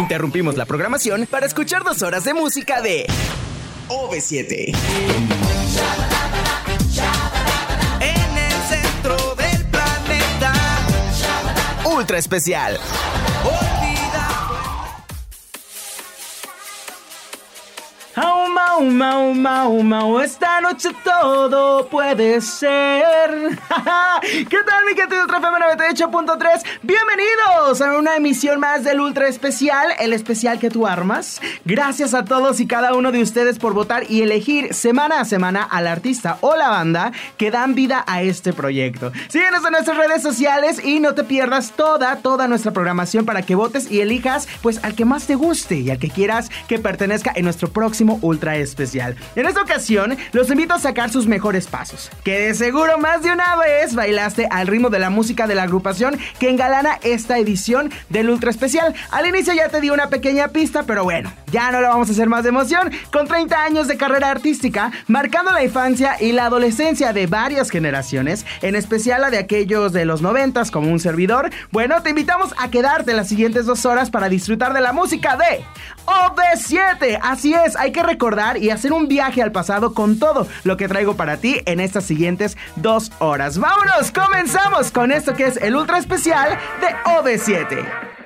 Interrumpimos la programación para escuchar dos horas de música de OV7. En el centro del planeta. Ultra especial. Mau, mau, mau, mau, esta noche todo puede ser. ¿Qué tal, mi gente de Ultra FM 98.3? Bienvenidos a una emisión más del Ultra Especial, el especial que tú armas. Gracias a todos y cada uno de ustedes por votar y elegir semana a semana al artista o la banda que dan vida a este proyecto. Síguenos en nuestras redes sociales y no te pierdas toda, toda nuestra programación para que votes y elijas pues al que más te guste y al que quieras que pertenezca en nuestro próximo Ultra Especial. En esta ocasión, los invito a sacar sus mejores pasos, que de seguro más de una vez bailaste al ritmo de la música de la agrupación que engalana esta edición del Ultra Especial. Al inicio ya te di una pequeña pista, pero bueno, ya no lo vamos a hacer más de emoción. Con 30 años de carrera artística, marcando la infancia y la adolescencia de varias generaciones, en especial la de aquellos de los 90 como un servidor, bueno, te invitamos a quedarte las siguientes dos horas para disfrutar de la música de OV7. Así es, hay que recordar y hacer un viaje al pasado con todo lo que traigo para ti en estas siguientes dos horas. Vámonos, comenzamos con esto que es el ultra especial de OV7.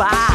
Esta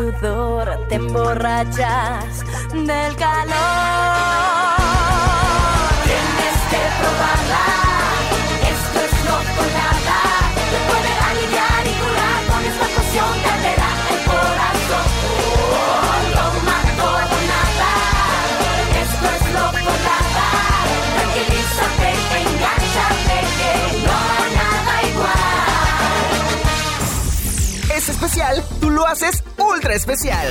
sudor te emborrachas del calor. Tienes que probarla. Esto es chocolate. Te puede aliviar y curar con esta poción que verá el corazón. Toma todo nada. Esto es chocolate. Tranquilízate, enganchate que no hay nada igual. Es especial, tú lo haces ultra especial.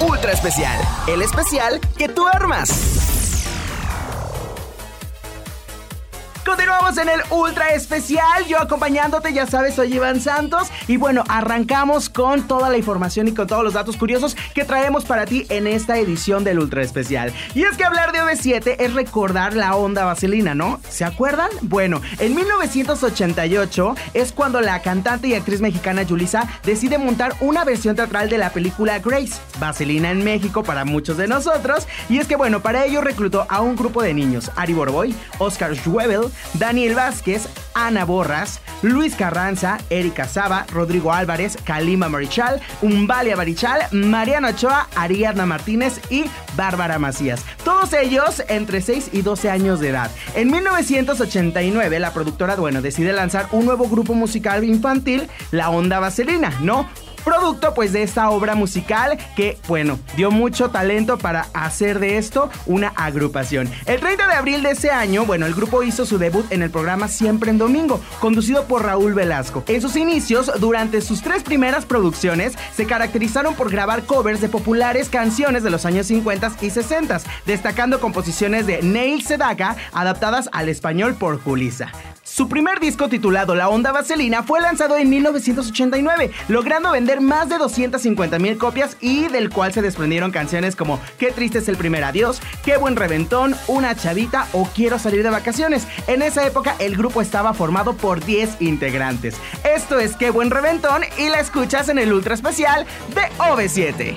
Ultra especial, el especial que tú armas. Continuamos en el ultra especial. Yo acompañándote, ya sabes, soy Iván Santos. Y bueno, arrancamos con toda la información y con todos los datos curiosos que traemos para ti en esta edición del ultra especial. Y es que hablar de OV7 es recordar la onda vaselina, ¿no? ¿Se acuerdan? Bueno, en 1988 es cuando la cantante y actriz mexicana Julissa decide montar una versión teatral de la película Grace, Vaselina en México para muchos de nosotros. Y es que bueno, para ello reclutó a un grupo de niños, Ari Borboy, Oscar Schwebel, Daniel Vázquez, Ana Borras, Luis Carranza, Erika Saba, Rodrigo Álvarez, Kalima Marichal, Umbalia Marichal, Mariano Ochoa, Ariadna Martínez y Bárbara Macías. Todos ellos entre 6 y 12 años de edad. En 1989 la productora, bueno, decide lanzar un nuevo grupo musical infantil, La Onda Vaselina, ¿no? Producto pues de esta obra musical que bueno, dio mucho talento para hacer de esto una agrupación. El 30 de abril de ese año, bueno, el grupo hizo su debut en el programa Siempre en Domingo, conducido por Raúl Velasco. En sus inicios, durante sus tres primeras producciones, se caracterizaron por grabar covers de populares canciones de los años 50 y 60, destacando composiciones de Neil Sedaka adaptadas al español por Julissa. Su primer disco titulado La Onda Vaselina fue lanzado en 1989, logrando vender más de 250 mil copias y del cual se desprendieron canciones como Qué triste es el primer adiós, Qué buen reventón, Una chavita o Quiero salir de vacaciones. En esa época el grupo estaba formado por 10 integrantes. Esto es Qué buen reventón y la escuchas en el ultra especial de OV7.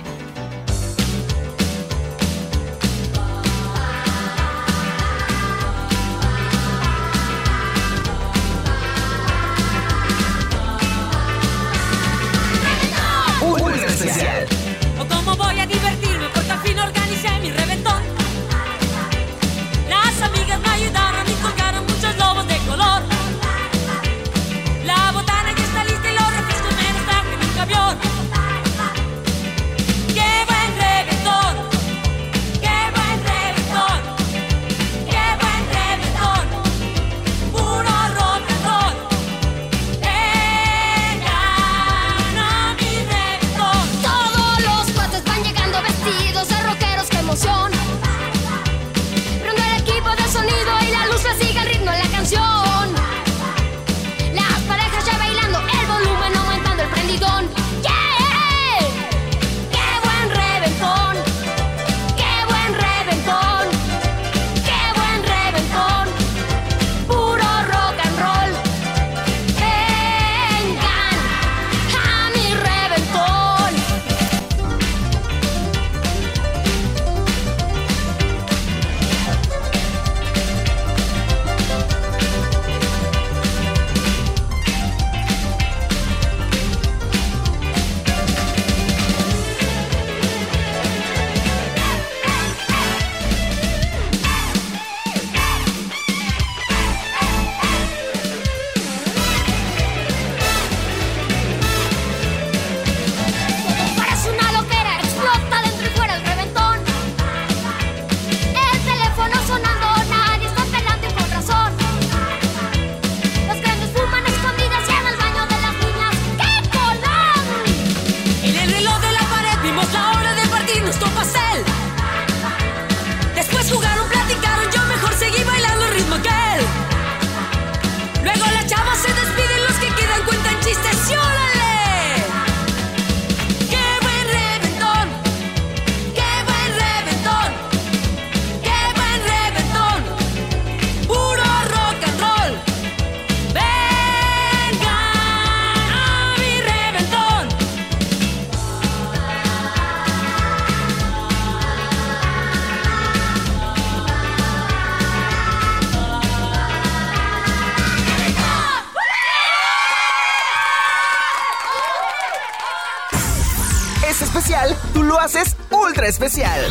Especial.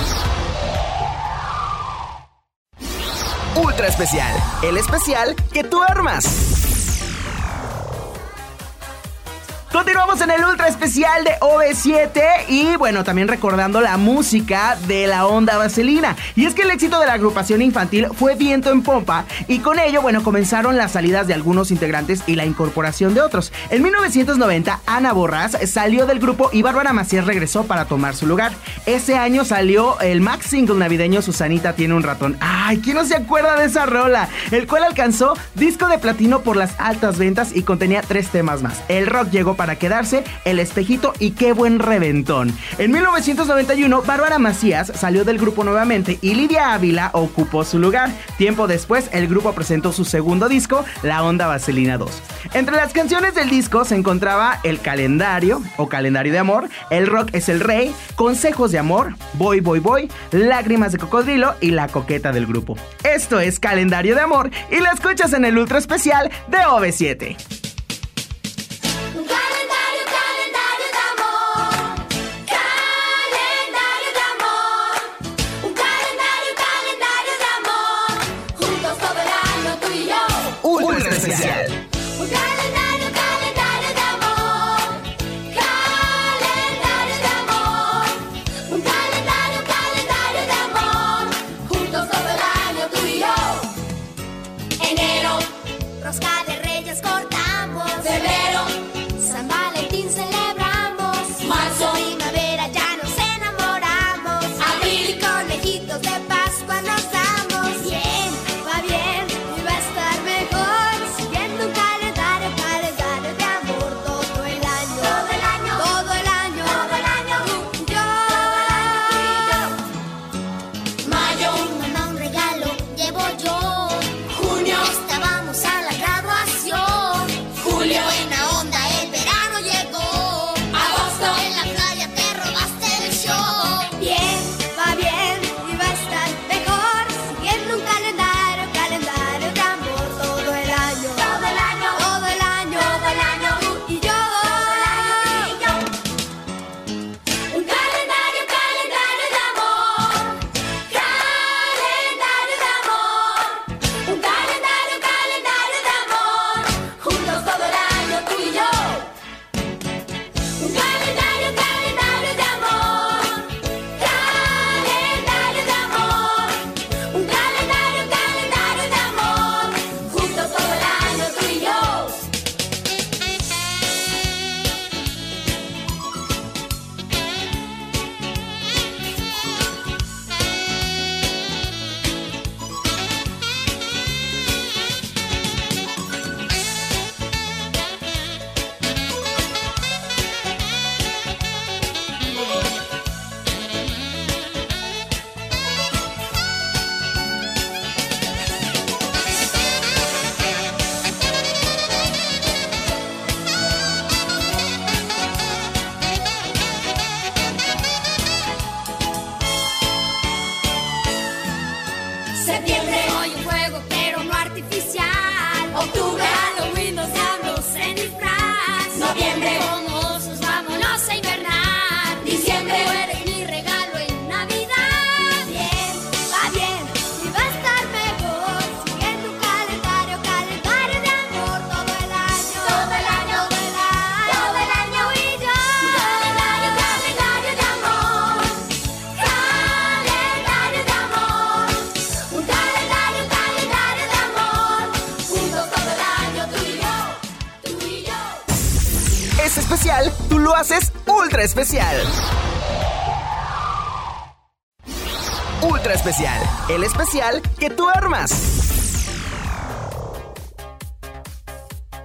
Ultra especial, el especial que tú armas. Continuamos en el ultra especial de OV7 y bueno, también recordando la música de la onda vaselina. Y es que el éxito de la agrupación infantil fue viento en pompa y con ello, bueno, comenzaron las salidas de algunos integrantes y la incorporación de otros. En 1990, Ana Borrás salió del grupo y Bárbara Macías regresó para tomar su lugar. Ese año salió el max single navideño Susanita tiene un ratón. Ay, ¿quién no se acuerda de esa rola? El cual alcanzó disco de platino por las altas ventas y contenía tres temas más. El rock llegó para quedarse, El espejito y qué buen reventón. En 1991, Bárbara Macías salió del grupo nuevamente y Lidia Ávila ocupó su lugar. Tiempo después, el grupo presentó su segundo disco, La Onda Vaselina 2. Entre las canciones del disco se encontraba El Calendario o Calendario de Amor, El Rock es el Rey, Consejos de Amor, Voy, Voy, Voy, Lágrimas de Cocodrilo y La Coqueta del grupo. Esto es Calendario de Amor y la escuchas en el ultra especial de OV7. Ultra especial. Ultra especial, el especial que tú armas.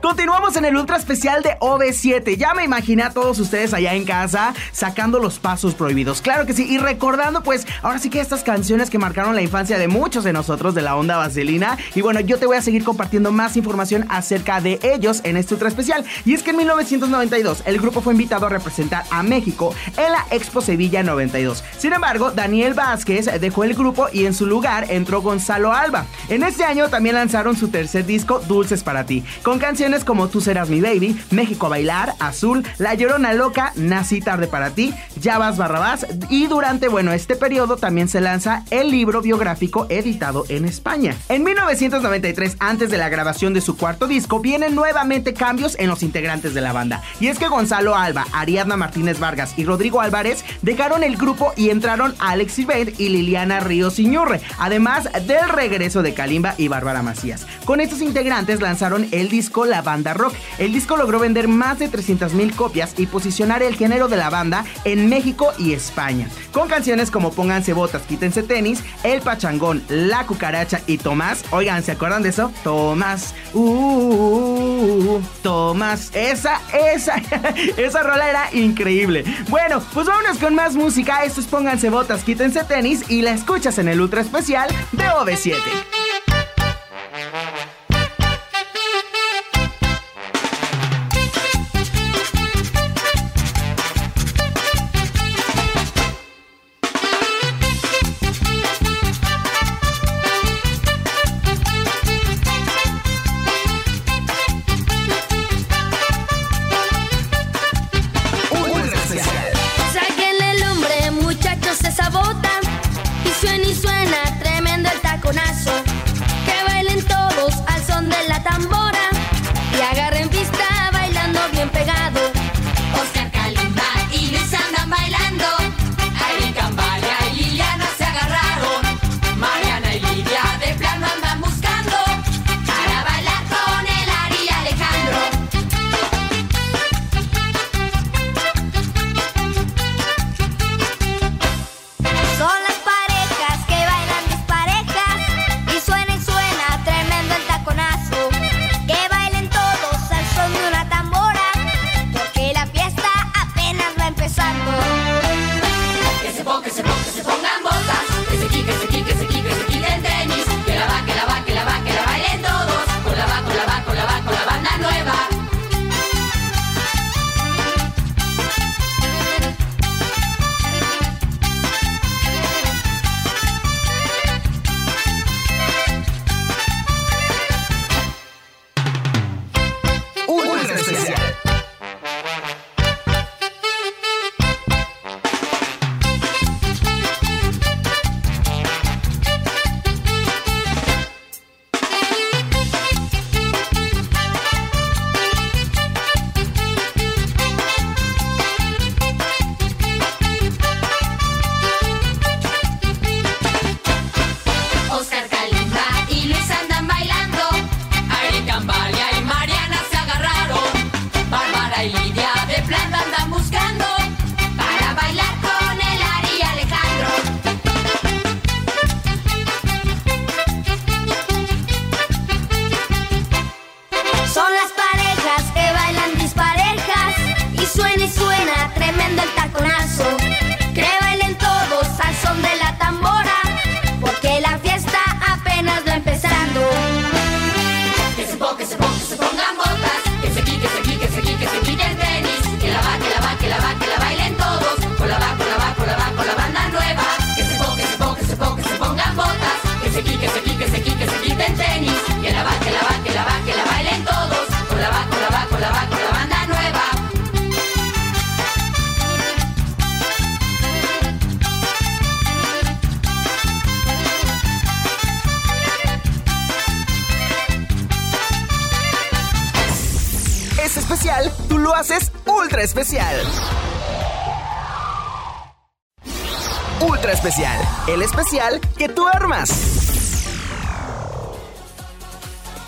Continuamos en el ultra especial de OV7. Ya me imaginé a todos ustedes allá en casa sacando los pasos prohibidos. Claro que sí. Y recordando, pues, ahora sí que estas canciones que marcaron la infancia de muchos de nosotros de la onda vaselina. Y bueno, yo te voy a seguir compartiendo más información acerca de ellos en este ultra especial. Y es que en 1992 el grupo fue invitado a representar a México en la Expo Sevilla 92. Sin embargo, Daniel Vázquez dejó el grupo y en su lugar entró Gonzalo Alba. En este año también lanzaron su tercer disco, Dulces para ti, con canciones como Tú serás mi baby, México a bailar, Azul, La Llorona Loca, Nací tarde para ti, Barrabás y durante, bueno, este periodo también se lanza el libro biográfico editado en España. En 1993, antes de la grabación de su cuarto disco, vienen nuevamente cambios en los integrantes de la banda. Y es que Gonzalo Alba, Ariadna Martínez Vargas y Rodrigo Álvarez dejaron el grupo y entraron Alex Ibert y Liliana Ríos Iñurre, además del regreso de Kalimba y Bárbara Macías. Con estos integrantes lanzaron el disco La Banda Rock. El disco logró vender más de 300.000 copias y posicionar el género de la banda en México y España. Con canciones como Pónganse botas, quítense tenis, El Pachangón, La Cucaracha y Tomás. Oigan, ¿se acuerdan de eso? Tomás, uh, Tomás. Esa, esa, esa rola era increíble. Bueno, pues vámonos con más música. Estos Pónganse botas, quítense tenis y la escuchas en el ultra especial de OV7. Lo haces ultra especial. Ultra especial, el especial que tú armas.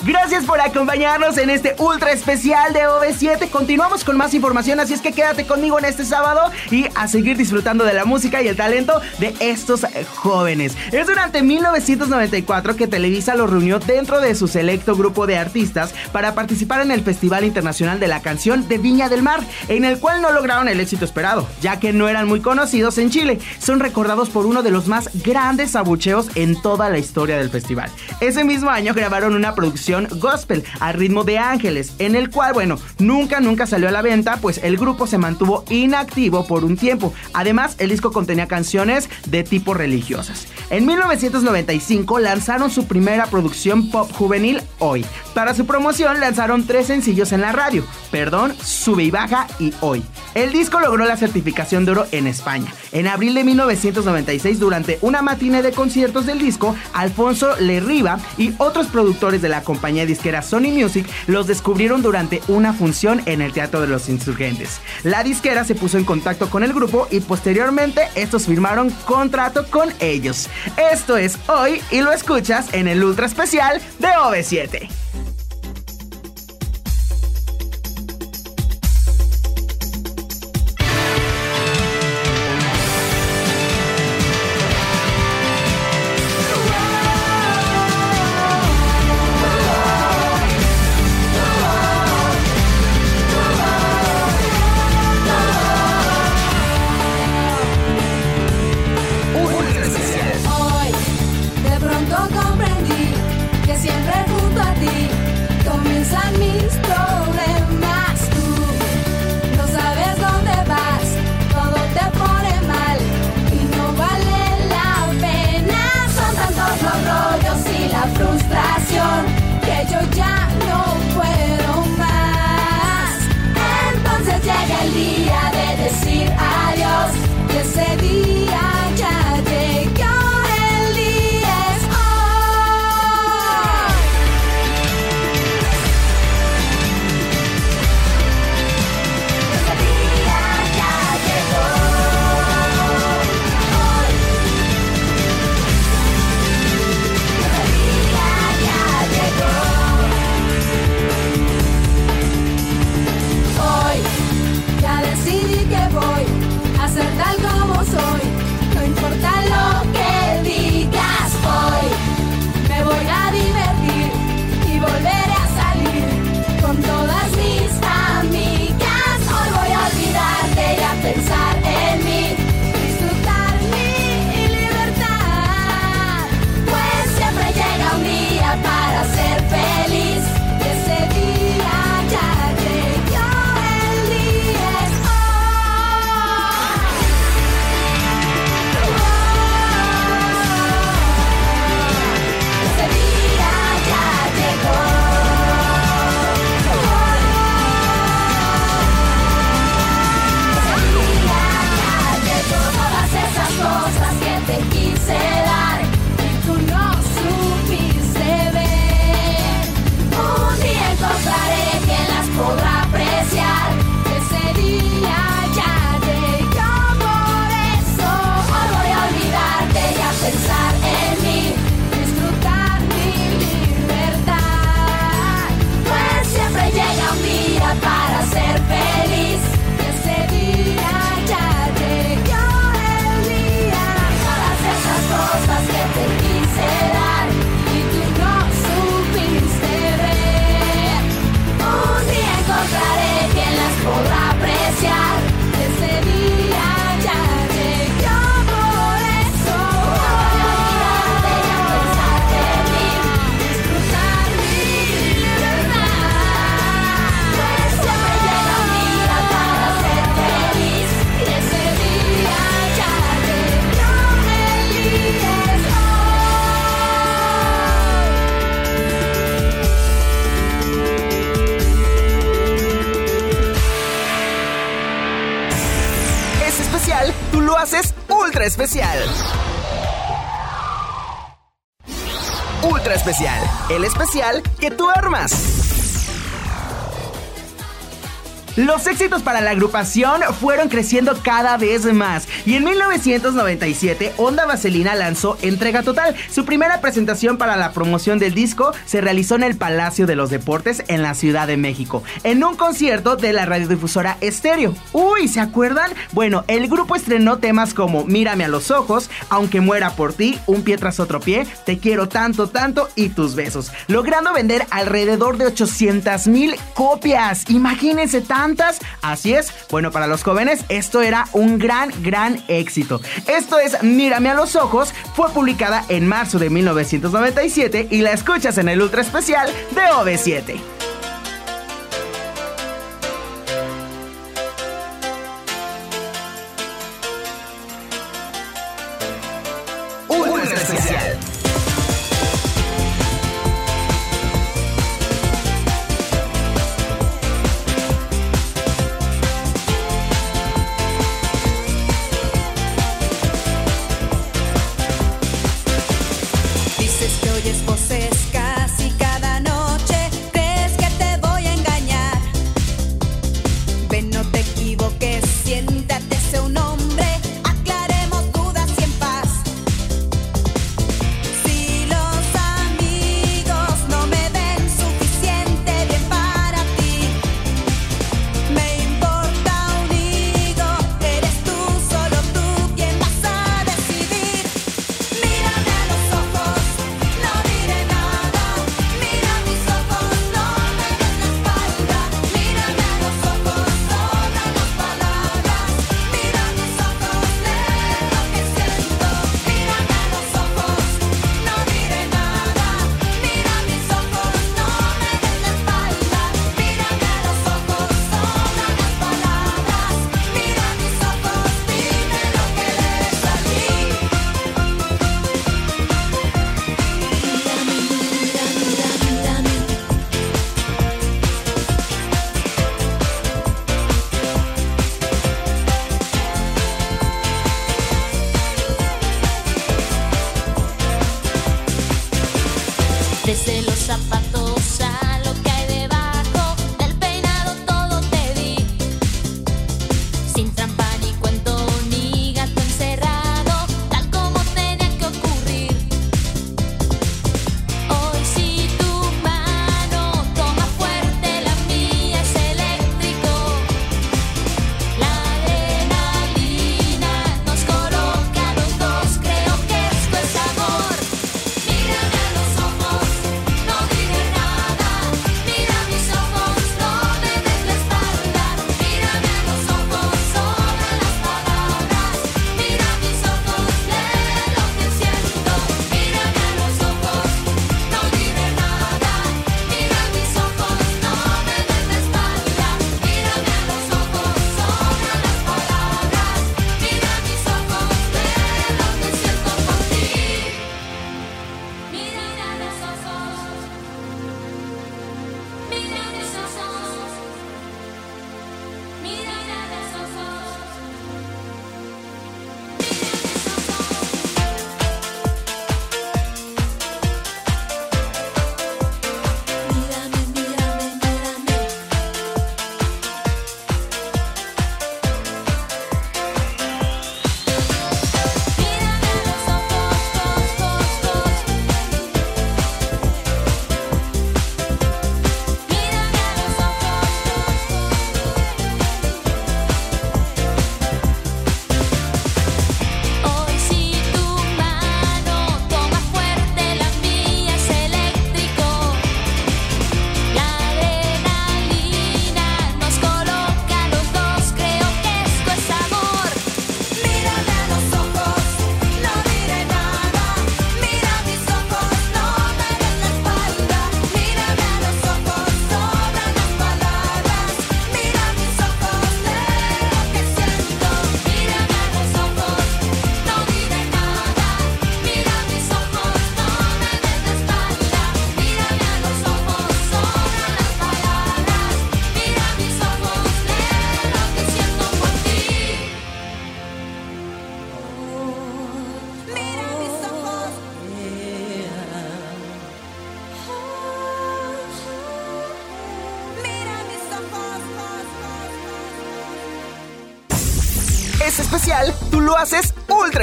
Gracias por acompañarnos en este ultra especial de OV7. Continuamos con más información, así es que quédate conmigo en este sábado y a seguir disfrutando de la música y el talento de estos jóvenes. Es durante 1994 que Televisa los reunió dentro de su selecto grupo de artistas para participar en el Festival Internacional de la Canción de Viña del Mar, en el cual no lograron el éxito esperado, ya que no eran muy conocidos en Chile. Son recordados por uno de los más grandes abucheos en toda la historia del festival. Ese mismo año grabaron una producción gospel al ritmo de Ángeles, en el cual, bueno, nunca, nunca salió a la venta, pues el grupo se mantuvo inactivo por un tiempo. Además, el disco contenía canciones de tipo religiosas. En 1995 lanzaron su primera producción pop juvenil, Hoy. Para su promoción lanzaron tres sencillos en la radio, Perdón, Sube y Baja y Hoy. El disco logró la certificación de oro en España. En abril de 1996, durante una matiné de conciertos del disco, Alfonso Lerriba y otros productores de la compañía disquera Sony Music los descubrieron durante una función en el Teatro de los Insurgentes. La disquera se puso en contacto con el grupo y posteriormente estos firmaron contrato con ellos. Esto es hoy y lo escuchas en el ultra especial de OV7. éxitos para la agrupación fueron creciendo cada vez más y en 1997 Onda Vaselina lanzó Entrega Total. Su primera presentación para la promoción del disco se realizó en el Palacio de los Deportes en la Ciudad de México, en un concierto de la radiodifusora Estéreo. Uy, ¿se acuerdan? Bueno, el grupo estrenó temas como Mírame a los ojos, Aunque muera por ti, Un pie tras otro pie, Te quiero tanto, tanto y tus besos, logrando vender alrededor de 800 mil copias. Imagínense tantas Así es, bueno, para los jóvenes esto era un gran, gran éxito. Esto es Mírame a los ojos, fue publicada en marzo de 1997 y la escuchas en el ultra especial de OV7.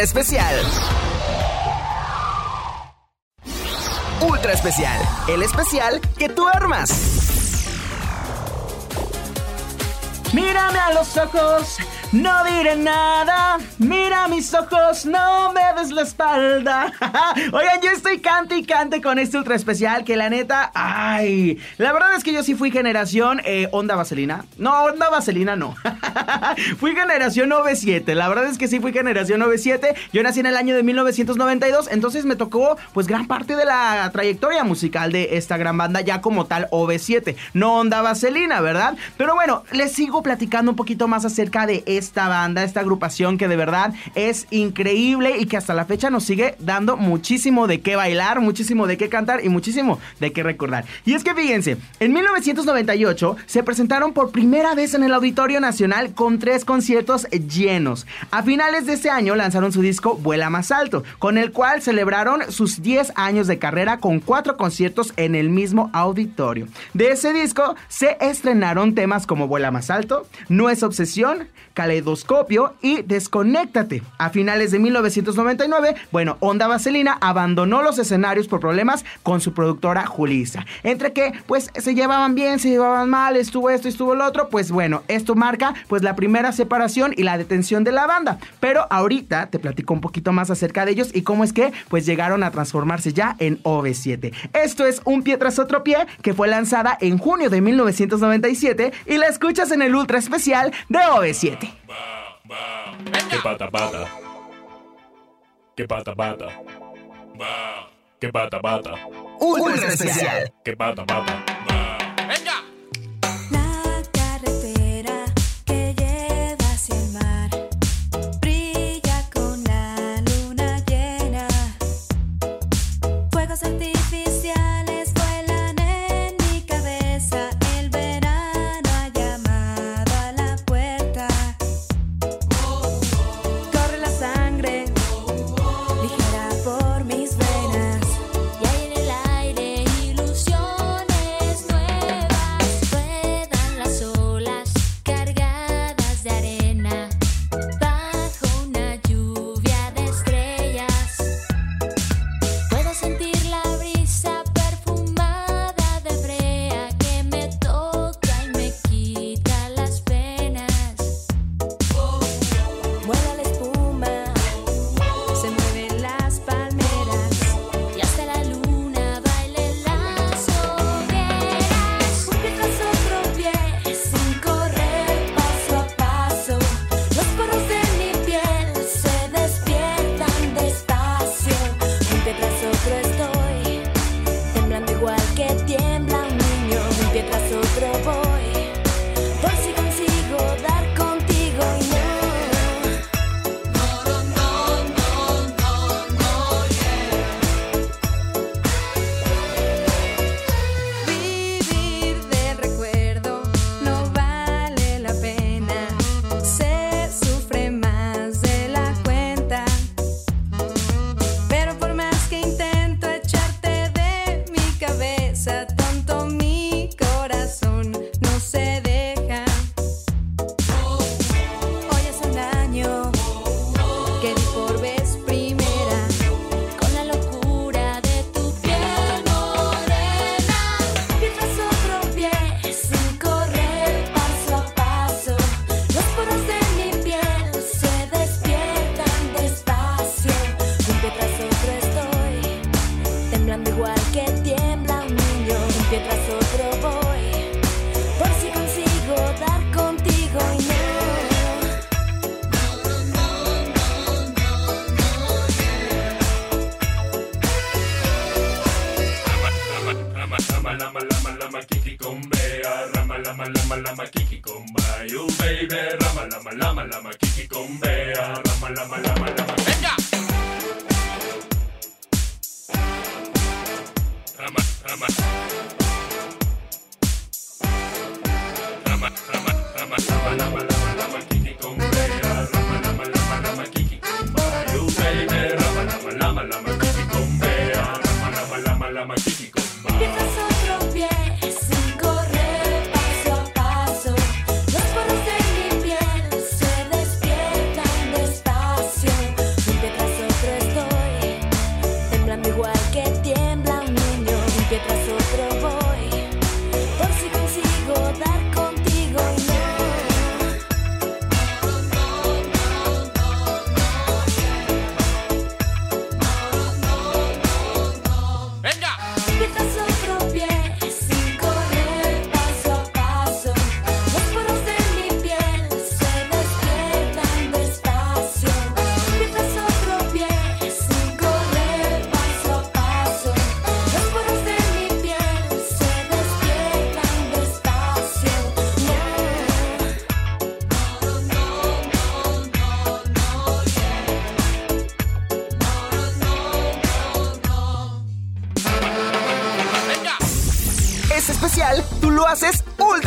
especial. Ultra especial, el especial que tú armas. Mírame a los ojos, no diré nada. Mira mis ojos, no me des la espalda. Oigan, yo estoy cante y cante con este ultra especial que la neta, ay. La verdad es que yo sí fui generación eh, onda vaselina. No, onda vaselina no. fui generación 97. La verdad es que sí fui generación 97. Yo nací en el año de 1992, entonces me tocó pues gran parte de la trayectoria musical de esta gran banda ya como tal OV7. No Onda Vaselina, ¿verdad? Pero bueno, les sigo platicando un poquito más acerca de esta banda, esta agrupación que de verdad es increíble y que hasta la fecha nos sigue dando muchísimo de qué bailar, muchísimo de qué cantar y muchísimo de qué recordar. Y es que fíjense, en 1998 se presentaron por primera vez en el Auditorio Nacional con tres conciertos llenos. A finales de ese año lanzaron su disco Vuela más alto, con el cual celebraron sus 10 años de carrera con cuatro conciertos en el mismo auditorio. De ese disco se estrenaron temas como Vuela más alto, No es obsesión, Caleidoscopio y Desconéctate. A finales de 1999, bueno, Onda Vaselina abandonó los escenarios por problemas con su productora Julissa. Entre que, pues, se llevaban bien, se llevaban mal, estuvo esto, estuvo lo otro, pues bueno, esto marca, pues, la primera separación y la detención de la banda. Pero ahorita te platico un poquito más acerca de ellos y cómo es que, pues, llegaron a transformarse ya en OV7. Esto es Un pie tras otro pie, que fue lanzada en junio de 1997 y la escuchas en el ultra especial de OV7. Que pata pata. Que pata pata. Que pata pata. Ultra especial. Que pata pata.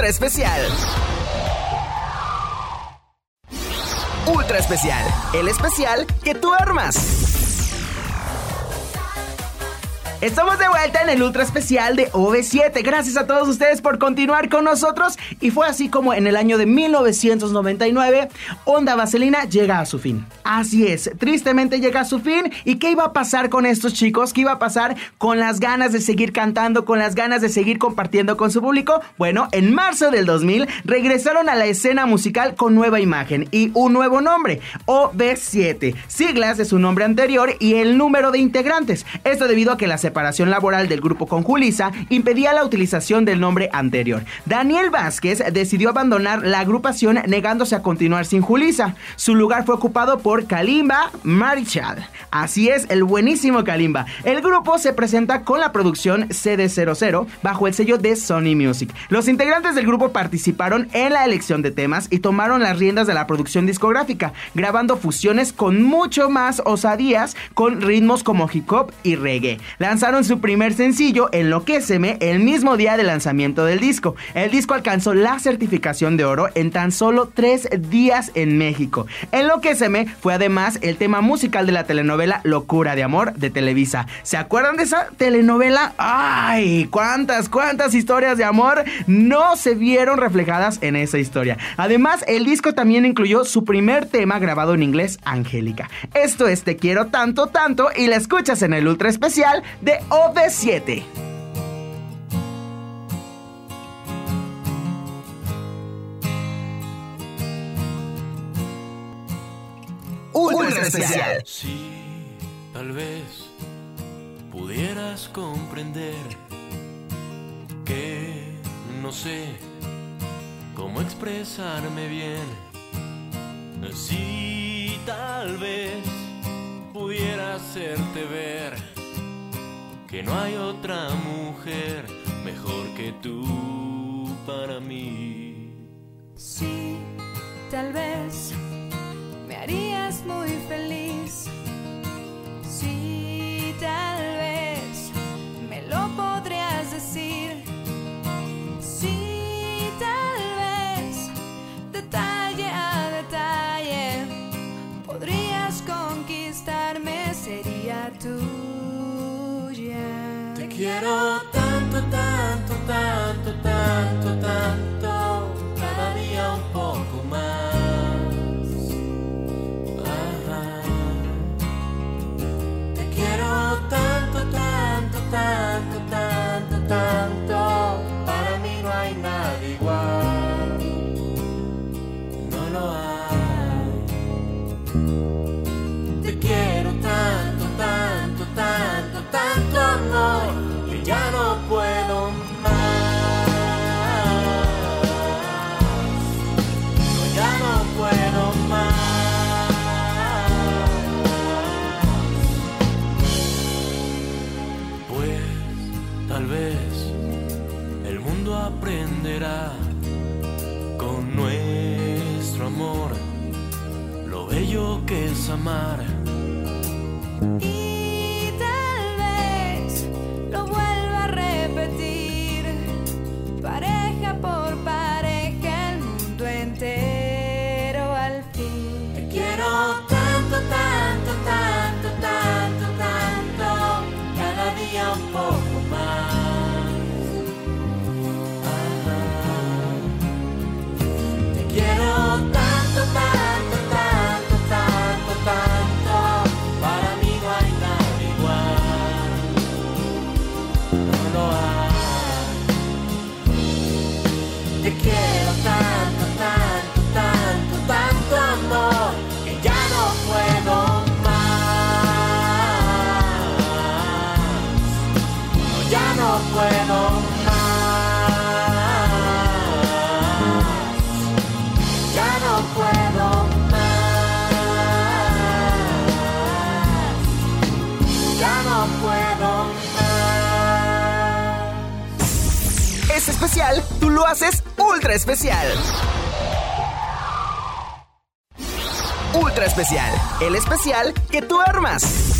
Ultra especial. Ultra especial, el especial que tú armas. Estamos de vuelta en el ultra especial de OV7. Gracias a todos ustedes por continuar con nosotros. Y fue así como en el año de 1999, Onda Vaselina llega a su fin. Así es, tristemente llega a su fin. ¿Y qué iba a pasar con estos chicos? ¿Qué iba a pasar con las ganas de seguir cantando, con las ganas de seguir compartiendo con su público? Bueno, en marzo del 2000 regresaron a la escena musical con nueva imagen y un nuevo nombre, OV7, siglas de su nombre anterior y el número de integrantes. Esto debido a que la separación laboral del grupo con Julisa impedía la utilización del nombre anterior. Daniel Vázquez decidió abandonar la agrupación negándose a continuar sin Julisa. Su lugar fue ocupado por Kalimba Marichal. Así es, el buenísimo Kalimba. El grupo se presenta con la producción CD00 bajo el sello de Sony Music. Los integrantes del grupo participaron en la elección de temas y tomaron las riendas de la producción discográfica, grabando fusiones con mucho más osadías con ritmos como hip hop y reggae. Lanzaron su primer sencillo, Enloquéceme, el mismo día del lanzamiento del disco. El disco alcanzó la certificación de oro en tan solo tres días en México. Enloquéceme fue además el tema musical de la telenovela Locura de Amor de Televisa. ¿Se acuerdan de esa telenovela? ¡Ay! ¿Cuántas, cuántas historias de amor no se vieron reflejadas en esa historia? Además, el disco también incluyó su primer tema grabado en inglés, Angélica. Esto es Te quiero tanto, tanto y la escuchas en el ultra especial de OV7. Ultra especial. Si tal vez pudieras comprender que no sé cómo expresarme bien. Si tal vez pudiera hacerte ver que no hay otra mujer mejor que tú para mí. Sí, tal vez harías muy feliz. Sí, tal vez me lo podrías decir. Sí, tal vez detalle a detalle podrías conquistarme, sería tuya. Te quiero tanto, tanto, tanto, tanto, tanto, cada día un poco más. Tanto, tanto, tanto, para mí no hay nada igual. No lo hay. Te quiero tanto, tanto, tanto, tanto amor mundo aprenderá con nuestro amor lo bello que es amar. Lo haces ultra especial. Ultra especial, el especial que tú armas.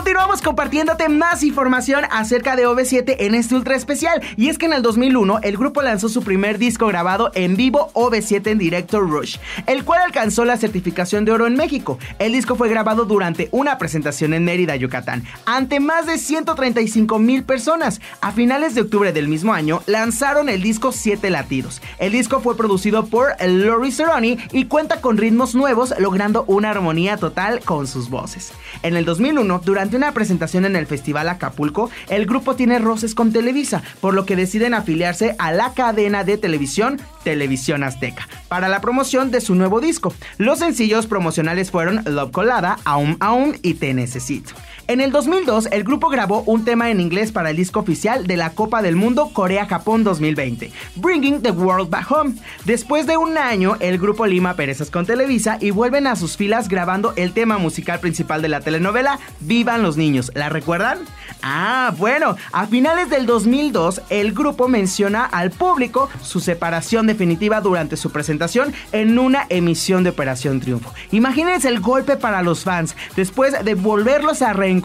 Continuamos compartiéndote más información acerca de OV7 en este ultra especial. Y es que en el 2001 el grupo lanzó su primer disco grabado en vivo OV7 en directo Rush, el cual alcanzó la certificación de oro en México. El disco fue grabado durante una presentación en Mérida, Yucatán, ante más de 135 mil personas. A finales de octubre del mismo año lanzaron el disco Siete Latidos. El disco fue producido por Lori Cerrone y cuenta con ritmos nuevos, logrando una armonía total con sus voces. En el 2001, durante una presentación en el Festival Acapulco, el grupo tiene roces con Televisa, por lo que deciden afiliarse a la cadena de televisión Televisión Azteca para la promoción de su nuevo disco. Los sencillos promocionales fueron Love Colada, Aum Aum y Te Necesito. En el 2002, el grupo grabó un tema en inglés para el disco oficial de la Copa del Mundo Corea-Japón 2020, Bringing the World Back Home. Después de un año, el grupo lima perezas con Televisa y vuelven a sus filas grabando el tema musical principal de la telenovela Vivan los Niños. ¿La recuerdan? Ah, bueno, a finales del 2002, el grupo menciona al público su separación definitiva durante su presentación en una emisión de Operación Triunfo. Imagínense el golpe para los fans. Después de volverlos a reencontrar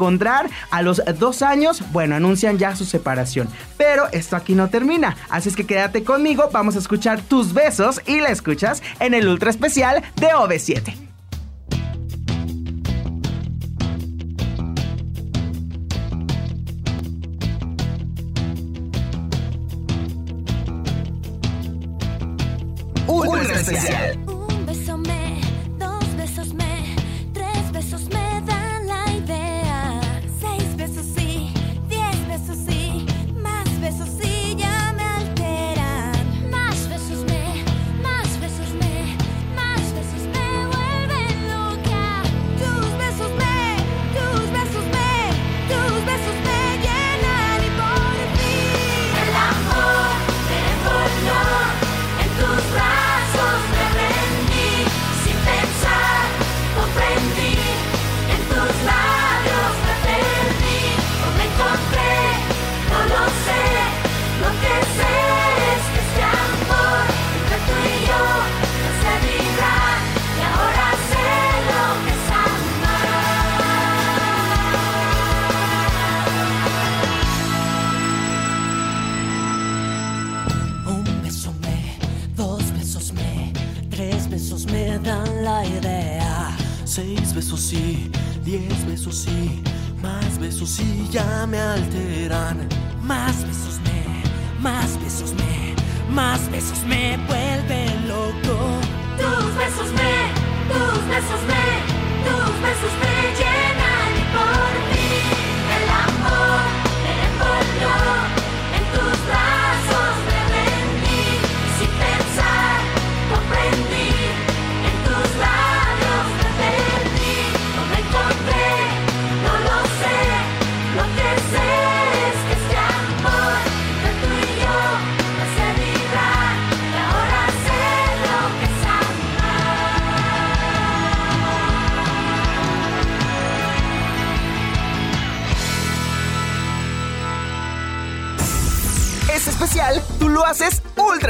a los dos años, bueno, anuncian ya su separación. Pero esto aquí no termina. Así es que quédate conmigo, vamos a escuchar tus besos y la escuchas en el ultra especial de OV7. Ultra especial.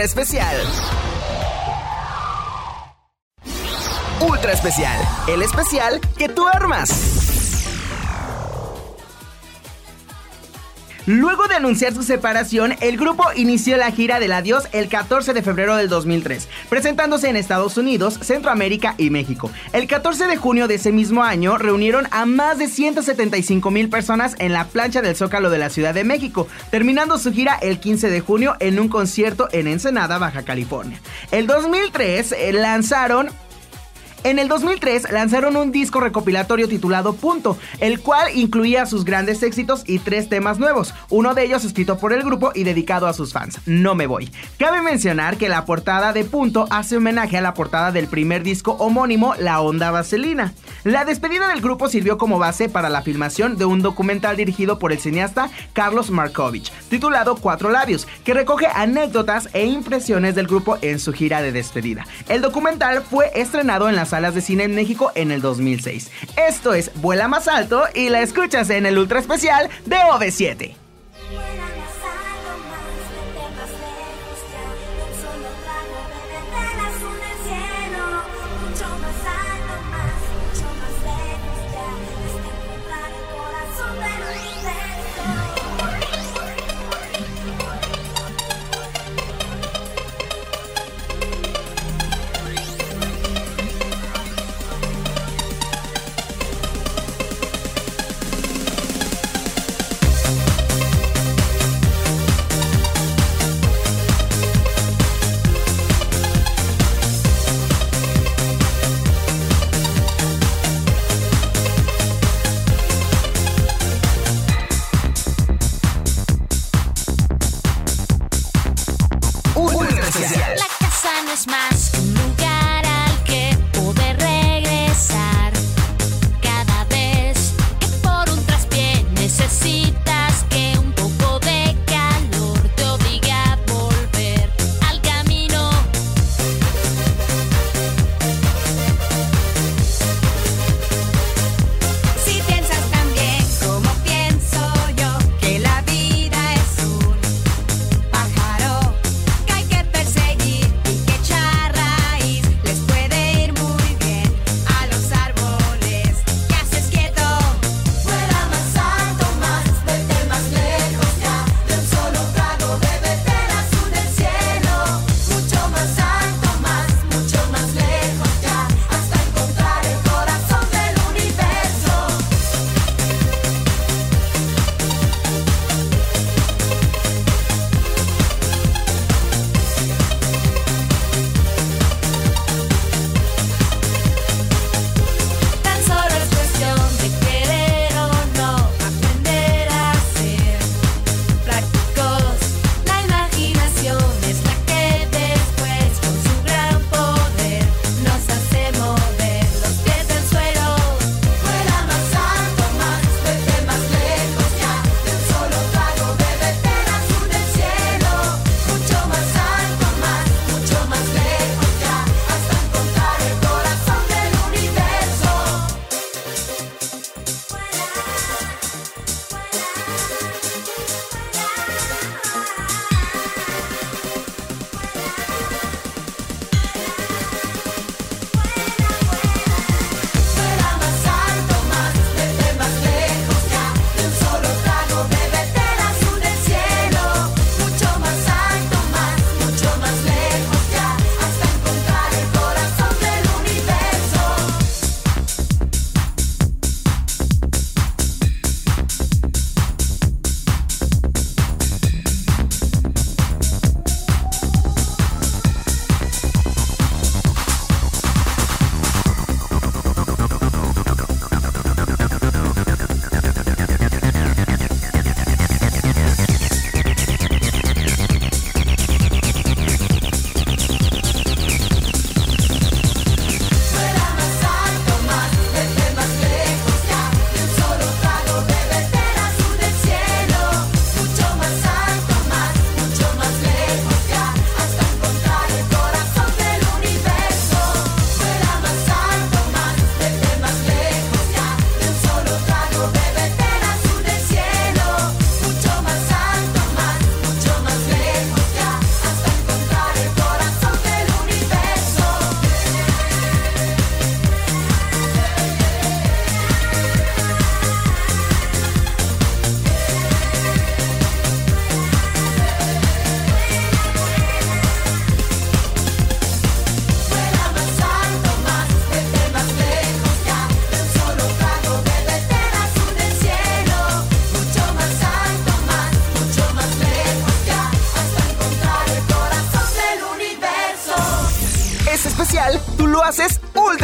Especial. Ultra especial, el especial que tú armas. Luego de anunciar su separación, el grupo inició la gira del adiós el 14 de febrero del 2003, presentándose en Estados Unidos, Centroamérica y México. El 14 de junio de ese mismo año reunieron a más de 175 mil personas en la plancha del Zócalo de la Ciudad de México, terminando su gira el 15 de junio en un concierto en Ensenada, Baja California. El 2003 eh, lanzaron en el 2003 lanzaron un disco recopilatorio titulado Punto, el cual incluía sus grandes éxitos y tres temas nuevos, uno de ellos escrito por el grupo y dedicado a sus fans, No me voy. Cabe mencionar que la portada de Punto hace homenaje a la portada del primer disco homónimo La Onda Vaselina. La despedida del grupo sirvió como base para la filmación de un documental dirigido por el cineasta Carlos Markovich, titulado Cuatro Labios, que recoge anécdotas e impresiones del grupo en su gira de despedida. El documental fue estrenado en las salas de cine en México en el 2006. Esto es Vuela más alto y la escuchas en el ultra especial de OV7.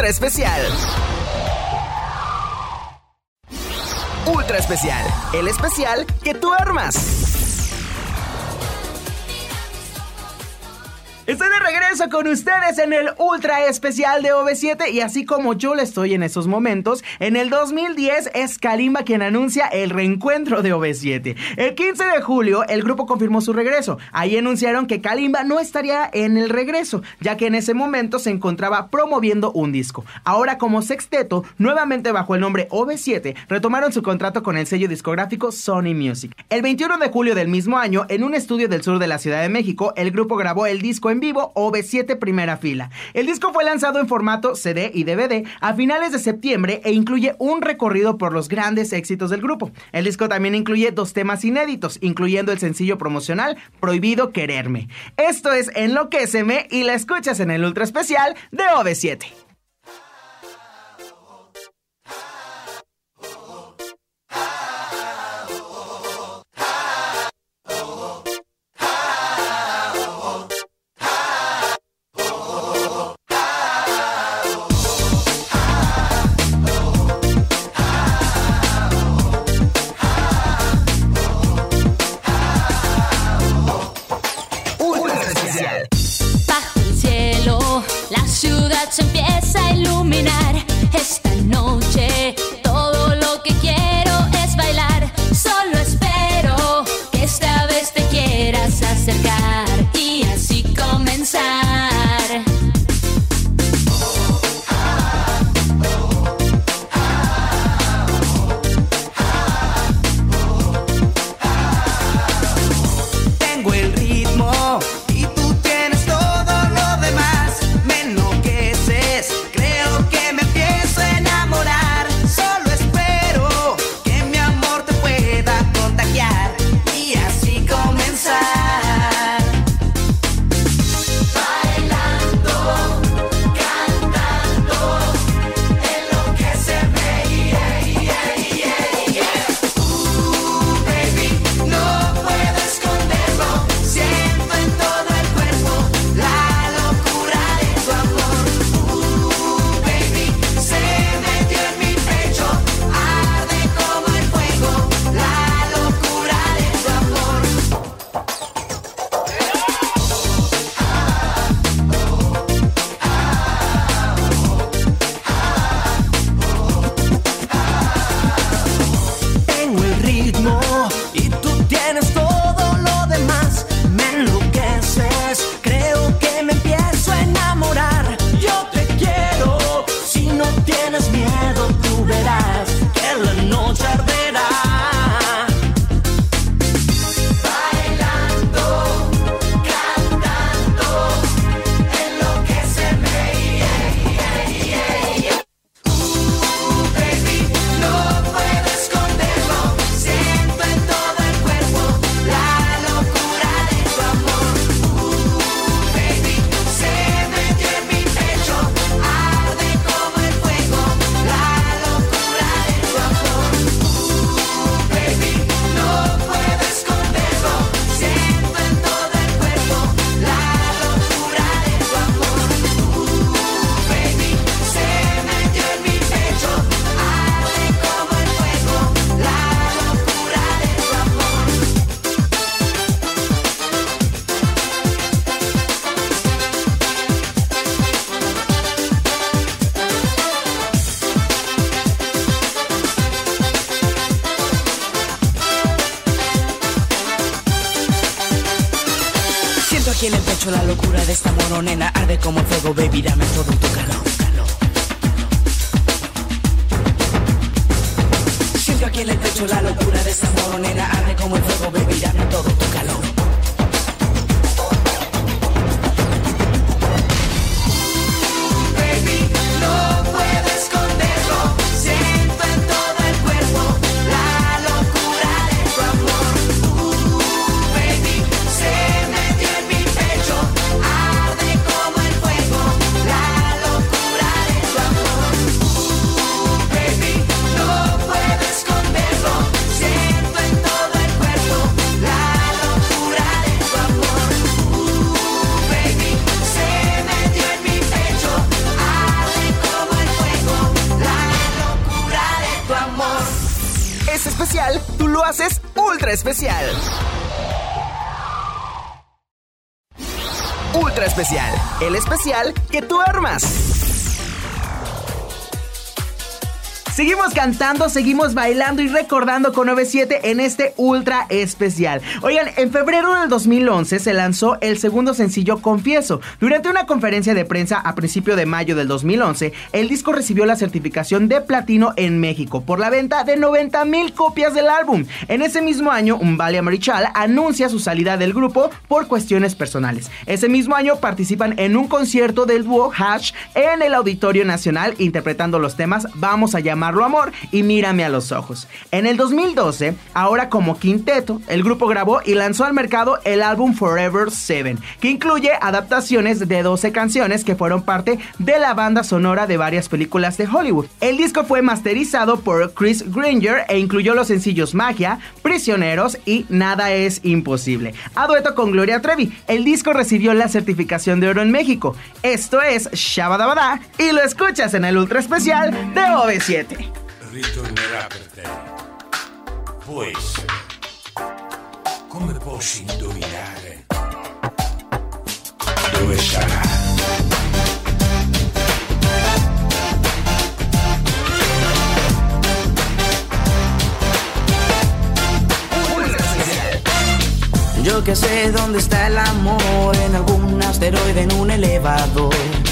Ultra especial. Ultra especial, el especial que tú armas. Con ustedes en el ultra especial de OV7 y así como yo le estoy en esos momentos, en el 2010 es Kalimba quien anuncia el reencuentro de OV7. El 15 de julio el grupo confirmó su regreso. Ahí anunciaron que Kalimba no estaría en el regreso, ya que en ese momento se encontraba promoviendo un disco. Ahora como sexteto, nuevamente bajo el nombre OV7, retomaron su contrato con el sello discográfico Sony Music. El 21 de julio del mismo año, en un estudio del sur de la Ciudad de México, el grupo grabó el disco en vivo OV7 Primera Fila. El disco fue lanzado en formato CD y DVD a finales de septiembre e incluye un recorrido por los grandes éxitos del grupo. El disco también incluye dos temas inéditos, incluyendo el sencillo promocional Prohibido Quererme. Esto es Enloquéceme y la escuchas en el ultra especial de OV7. Baby, dame todo tu especial cantando, seguimos bailando y recordando con 97 en este ultra especial. Oigan, en febrero del 2011 se lanzó el segundo sencillo Confieso. Durante una conferencia de prensa a principio de mayo del 2011, el disco recibió la certificación de platino en México por la venta de 90 mil copias del álbum. En ese mismo año, Umbalia Marichal anuncia su salida del grupo por cuestiones personales. Ese mismo año participan en un concierto del dúo Hash en el Auditorio Nacional interpretando los temas Vamos a llamarlo amor y Mírame a los ojos. En el 2012, ahora como quinteto, el grupo grabó y lanzó al mercado el álbum Forever 7, que incluye adaptaciones de 12 canciones que fueron parte de la banda sonora de varias películas de Hollywood. El disco fue masterizado por Chris Granger e incluyó los sencillos Magia, Prisioneros y Nada es imposible. A dueto con Gloria Trevi, el disco recibió la certificación de oro en México. Esto es Shabadabada y lo escuchas en el ultra especial de OV7 burrito non era per te. Può essere. Come posso indovinare dove sarà? Yo que sé dónde está el amor, en algún asteroide, en un elevador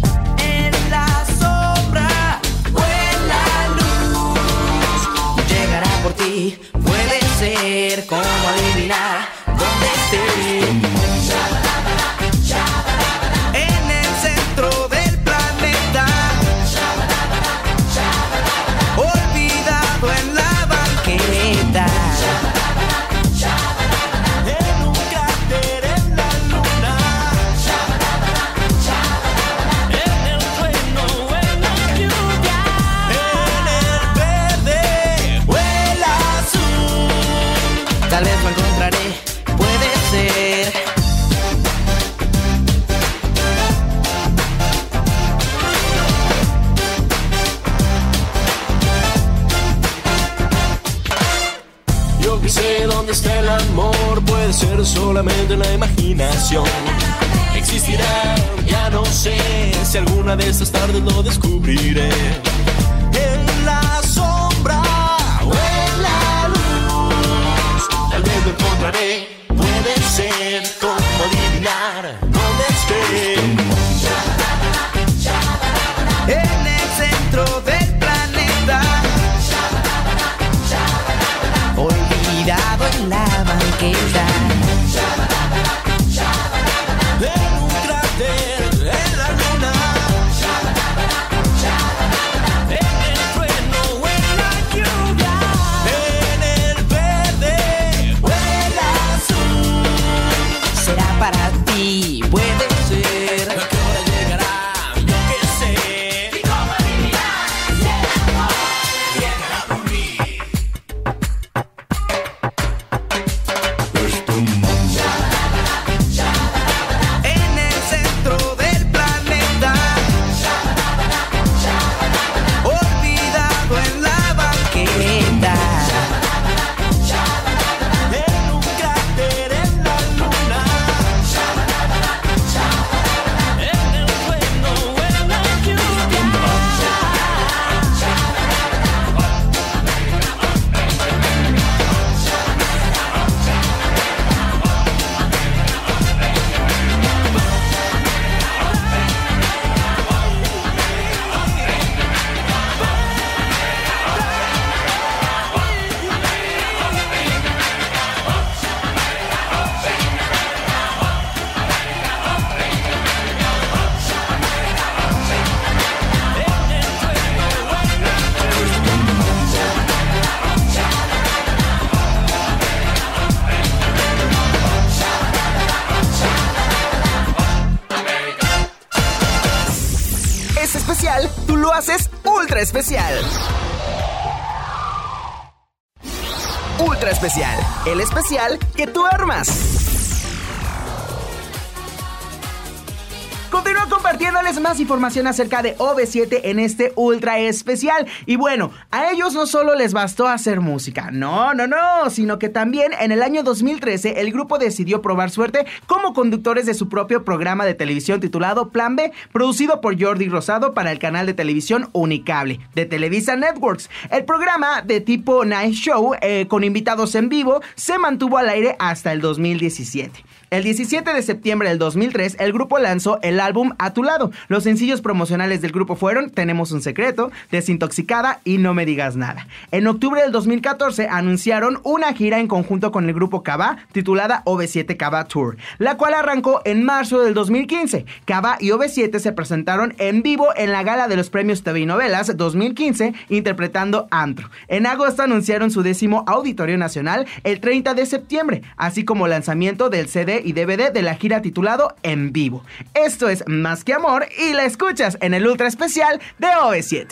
Por ti, puede ser como adivinar ser solamente la imaginación. Existirá, ya no sé si alguna de estas tardes lo descubriré. En la sombra o en la luz, tal vez lo encontraré. Especial que tú armas. Más información acerca de OV7 en este ultra especial. Y bueno, a ellos no solo les bastó hacer música, no, no, no, sino que también en el año 2013 el grupo decidió probar suerte como conductores de su propio programa de televisión titulado Plan B, producido por Jordi Rosado para el canal de televisión Unicable de Televisa Networks. El programa de tipo Night Show eh, con invitados en vivo se mantuvo al aire hasta el 2017. El 17 de septiembre del 2003, el grupo lanzó el álbum A tu lado. Los sencillos promocionales del grupo fueron Tenemos un secreto, Desintoxicada y No me digas nada. En octubre del 2014 anunciaron una gira en conjunto con el grupo Cava titulada OV7 Cava Tour, la cual arrancó en marzo del 2015. Cava y OV7 se presentaron en vivo en la gala de los premios TV y Novelas 2015 interpretando Antro. En agosto anunciaron su décimo Auditorio Nacional el 30 de septiembre, así como lanzamiento del CD y DVD de la gira titulado En Vivo. Esto es Más que Amor y la escuchas en el ultra especial de OV7.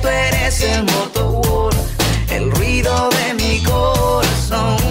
tú eres el motor, el ruido de mi corazón.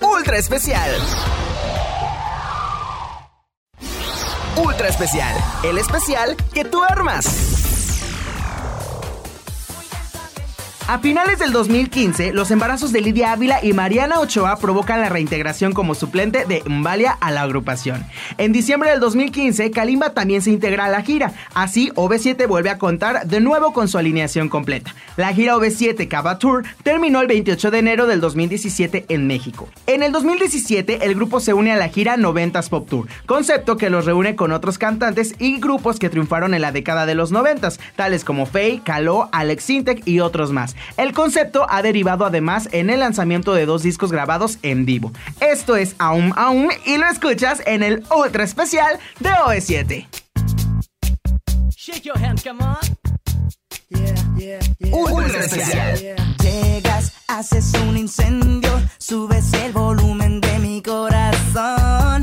Ultra especial. Ultra especial, el especial que tú armas. A finales del 2015, los embarazos de Lidia Ávila y Mariana Ochoa provocan la reintegración como suplente de Mbalia a la agrupación. En diciembre del 2015, Kalimba también se integra a la gira. Así, OV7 vuelve a contar de nuevo con su alineación completa. La gira OV7 Cava Tour terminó el 28 de enero del 2017 en México. En el 2017, el grupo se une a la gira 90s Pop Tour, concepto que los reúne con otros cantantes y grupos que triunfaron en la década de los 90s, tales como Faye, Caló, Alex Sintek y otros más. El concepto ha derivado además en el lanzamiento de dos discos grabados en vivo. Esto es Aum Aum y lo escuchas en el ultra especial de OE7. Shake your hands, come on. Ultra especial. Llegas, haces un incendio, subes el volumen de mi corazón.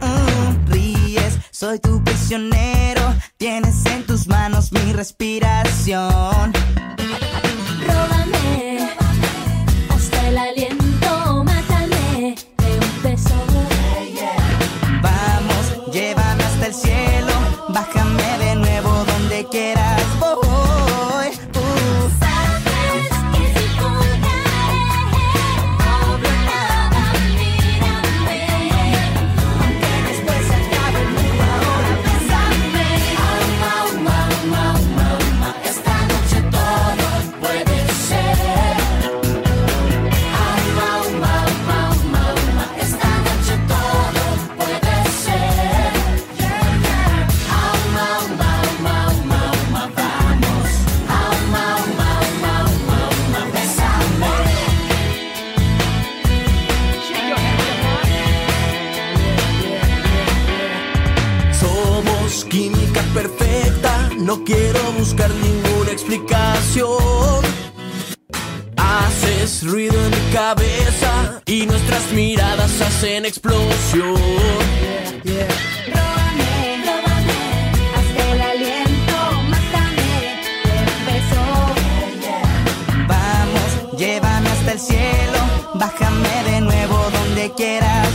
Mm, ríes, soy tu prisionero, tienes en tus manos mi respiración. No quiero buscar ninguna explicación. Haces ruido en mi cabeza y nuestras miradas hacen explosión. Róbame, róbame, hasta el aliento, mátame, un beso. Vamos, llévame hasta el cielo, bájame de nuevo donde quieras.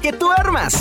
Que tú armas.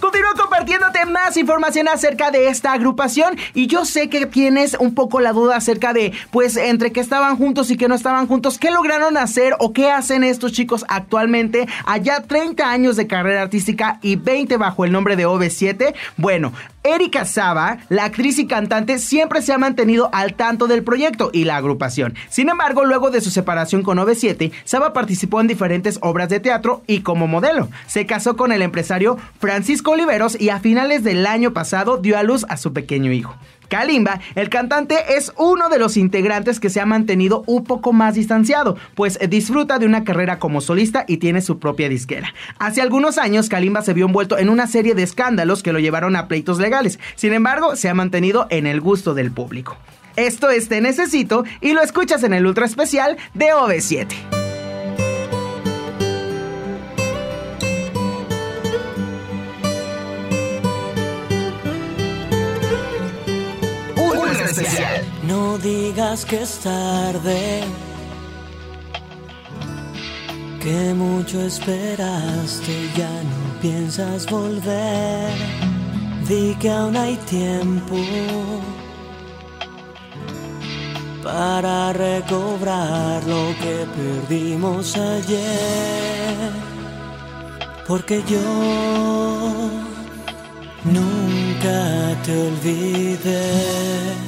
Continúo compartiéndote más información acerca de esta agrupación y yo sé que tienes un poco la duda acerca de, pues, entre que estaban juntos y que no estaban juntos, qué lograron hacer o qué hacen estos chicos actualmente, allá 30 años de carrera artística y 20 bajo el nombre de OV7. Bueno, Erika Saba, la actriz y cantante, siempre se ha mantenido al tanto del proyecto y la agrupación. Sin embargo, luego de su separación con OV7, Saba participó en diferentes obras de teatro y como modelo. Se casó con el empresario Francisco Oliveros y a finales del año pasado dio a luz a su pequeño hijo. Kalimba, el cantante, es uno de los integrantes que se ha mantenido un poco más distanciado, pues disfruta de una carrera como solista y tiene su propia disquera. Hace algunos años, Kalimba se vio envuelto en una serie de escándalos que lo llevaron a pleitos legales. Sin embargo, se ha mantenido en el gusto del público. Esto es Te Necesito y lo escuchas en el ultra especial de OV7. No digas que es tarde, que mucho esperaste, ya no piensas volver. Di que aún hay tiempo para recobrar lo que perdimos ayer. Porque yo nunca te olvidé.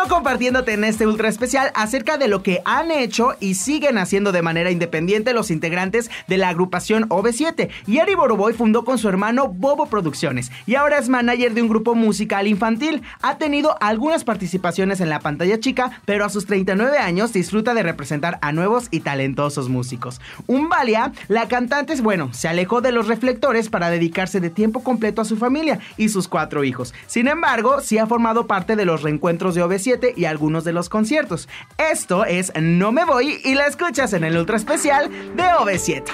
Continúo compartiéndote en este ultra especial acerca de lo que han hecho y siguen haciendo de manera independiente los integrantes de la agrupación OV7. Yari Boroboy fundó con su hermano Bobo Producciones y ahora es manager de un grupo musical infantil. Ha tenido algunas participaciones en la pantalla chica, pero a sus 39 años disfruta de representar a nuevos y talentosos músicos. Umbalia, la cantante, bueno, se alejó de los reflectores para dedicarse de tiempo completo a su familia y sus cuatro hijos. Sin embargo, sí ha formado parte de los reencuentros de OV7 y algunos de los conciertos. Esto es No Me Voy y la escuchas en el ultra especial de OV7.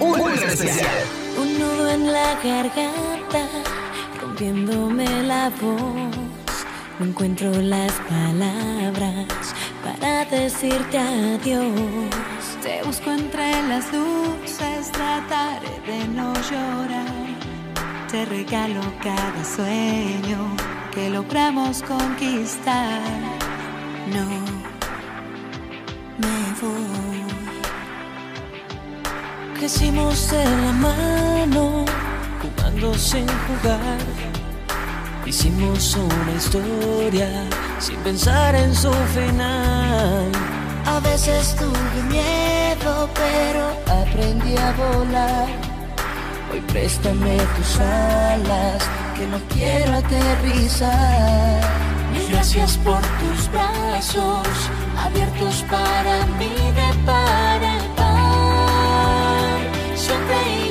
Ultra especial. Un nudo en la garganta, rompiéndome la voz. No encuentro las palabras para decirte adiós. Te busco entre las luces, trataré de no llorar. Te regalo cada sueño que logramos conquistar. No me voy. Crecimos de la mano, jugando sin jugar. Hicimos una historia sin pensar en su final. A veces tuve miedo, pero aprendí a volar. Hoy préstame tus alas, que no quiero aterrizar. Y gracias por tus brazos, abiertos para mí de par en par. Siempre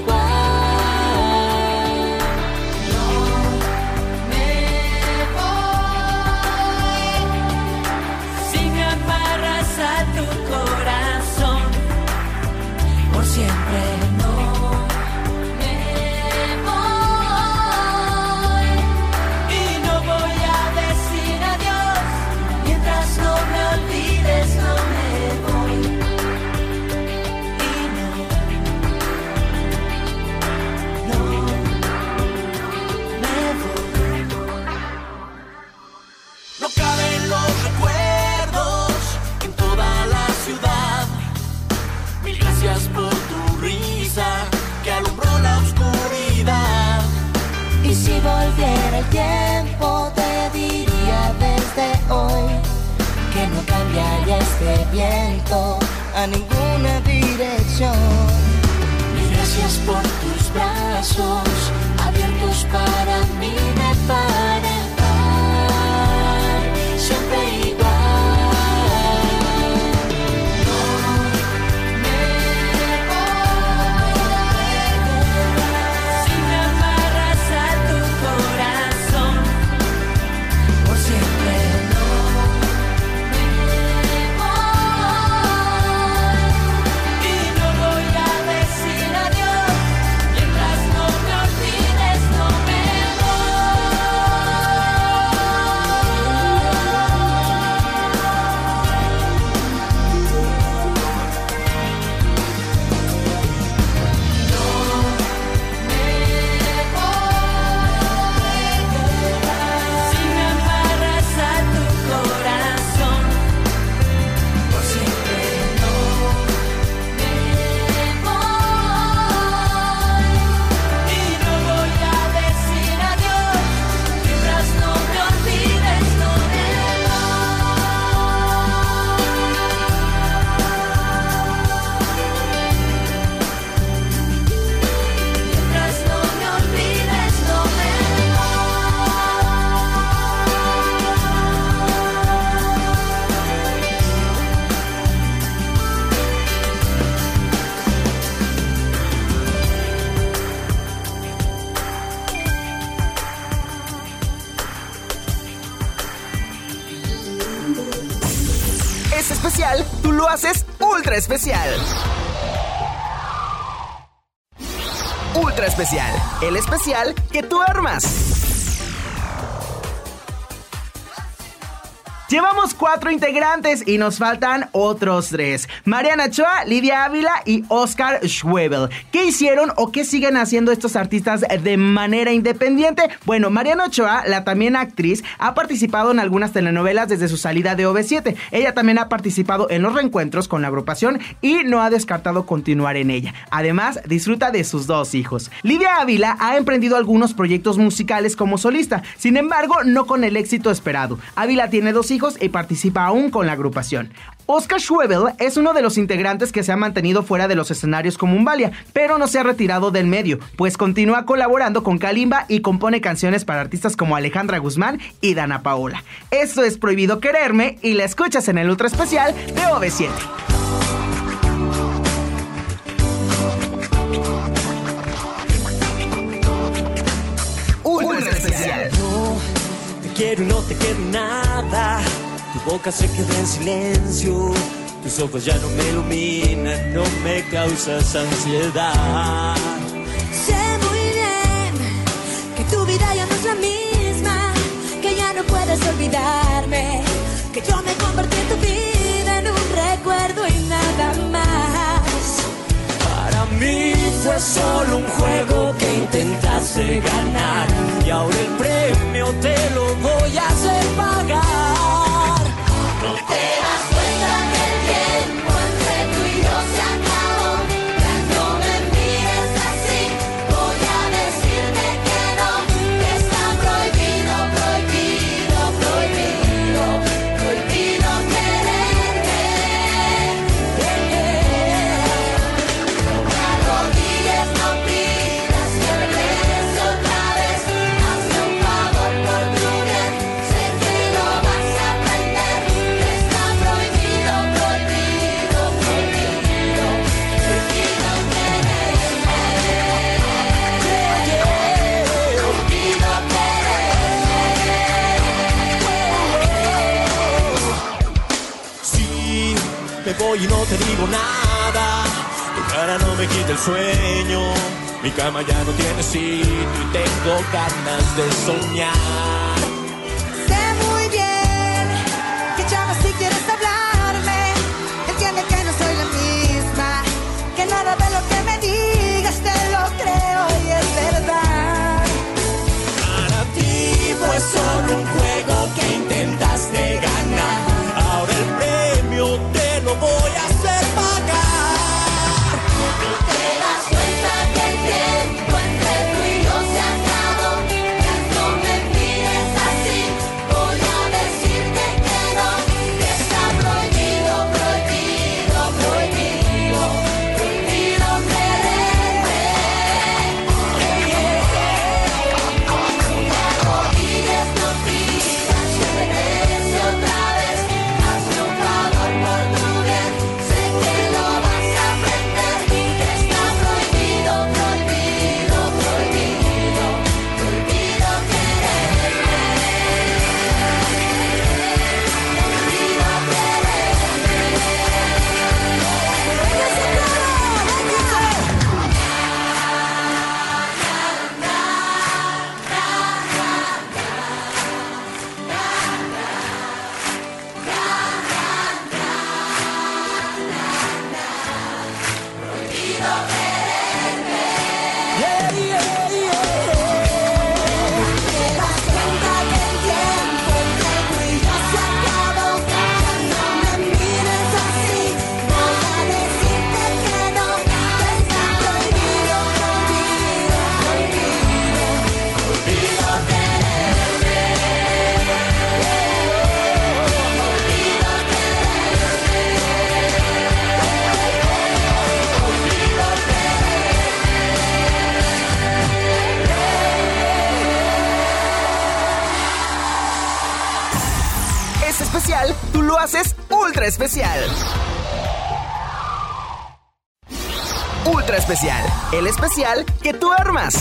este viento a ninguna dirección. Gracias por tus brazos abiertos para mí de par Ultra especial, el especial que tú armas. Llevamos cuatro integrantes y nos faltan otros tres. Mariana Choa, Lidia Ávila y Oscar Schwebel. ¿Qué hicieron o qué siguen haciendo estos artistas de manera independiente? Bueno, Mariana Ochoa, la también actriz, ha participado en algunas telenovelas desde su salida de OV7. Ella también ha participado en los reencuentros con la agrupación y no ha descartado continuar en ella. Además, disfruta de sus dos hijos. Lidia Ávila ha emprendido algunos proyectos musicales como solista, sin embargo, no con el éxito esperado. Ávila tiene dos hijos y participa aún con la agrupación. Oscar Schwebel es uno de los integrantes que se ha mantenido fuera de los escenarios como Umbalia, pero no se ha retirado del medio, pues continúa colaborando con Kalimba y compone canciones para artistas como Alejandra Guzmán y Dana Paola. Esto es Prohibido Quererme y la escuchas en el ultra especial de OV7. Ultra especial. No, te quiero y no te quiero nada. Tu boca se queda en silencio. Tus ojos ya no me iluminan, no me causas ansiedad. Sé muy bien que tu vida ya no es la misma, que ya no puedes olvidarme, que yo me convertí en tu vida en un recuerdo y nada más. Para mí fue solo un juego que intentaste ganar y ahora el premio te lo voy a hacer pagar. Y no te digo nada. Tu cara no me quita el sueño. Mi cama ya no tiene sitio y tengo ganas de soñar. Que tú armas.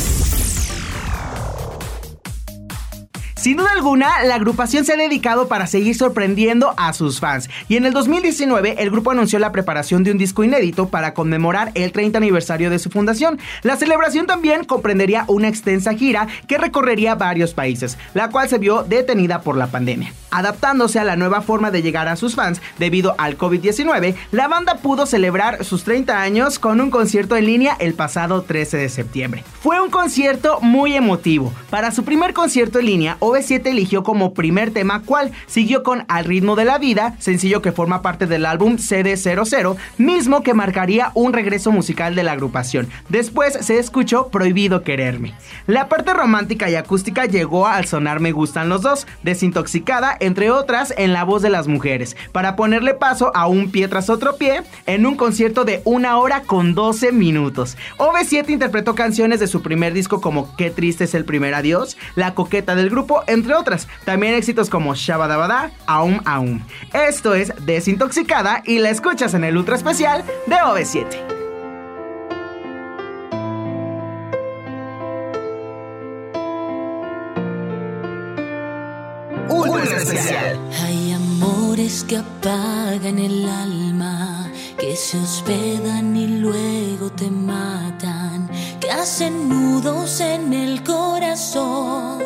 Sin duda alguna, la agrupación se ha dedicado para seguir sorprendiendo a sus fans. Y en el 2019, el grupo anunció la preparación de un disco inédito para conmemorar el 30 aniversario de su fundación. La celebración también comprendería una extensa gira que recorrería varios países, la cual se vio detenida por la pandemia. Adaptándose a la nueva forma de llegar a sus fans debido al COVID-19, la banda pudo celebrar sus 30 años con un concierto en línea el pasado 13 de septiembre. Fue un concierto muy emotivo. Para su primer concierto en línea, OV7 eligió como primer tema cual siguió con Al ritmo de la vida, sencillo que forma parte del álbum CD00, mismo que marcaría un regreso musical de la agrupación. Después se escuchó Prohibido quererme. La parte romántica y acústica llegó al sonar Me gustan los dos, desintoxicada, entre otras, en la voz de las mujeres, para ponerle paso a un pie tras otro pie en un concierto de una hora con 12 minutos. OV7 interpretó canciones de su primer disco como Qué triste es el primer adiós, La coqueta del grupo, entre otras. También éxitos como Shabadabada, Aum Aum. Esto es Desintoxicada y la escuchas en el ultra especial de OV7. Ultra especial. Hay amores que apagan el alma, que se hospedan y luego te matan, que hacen nudos en el corazón,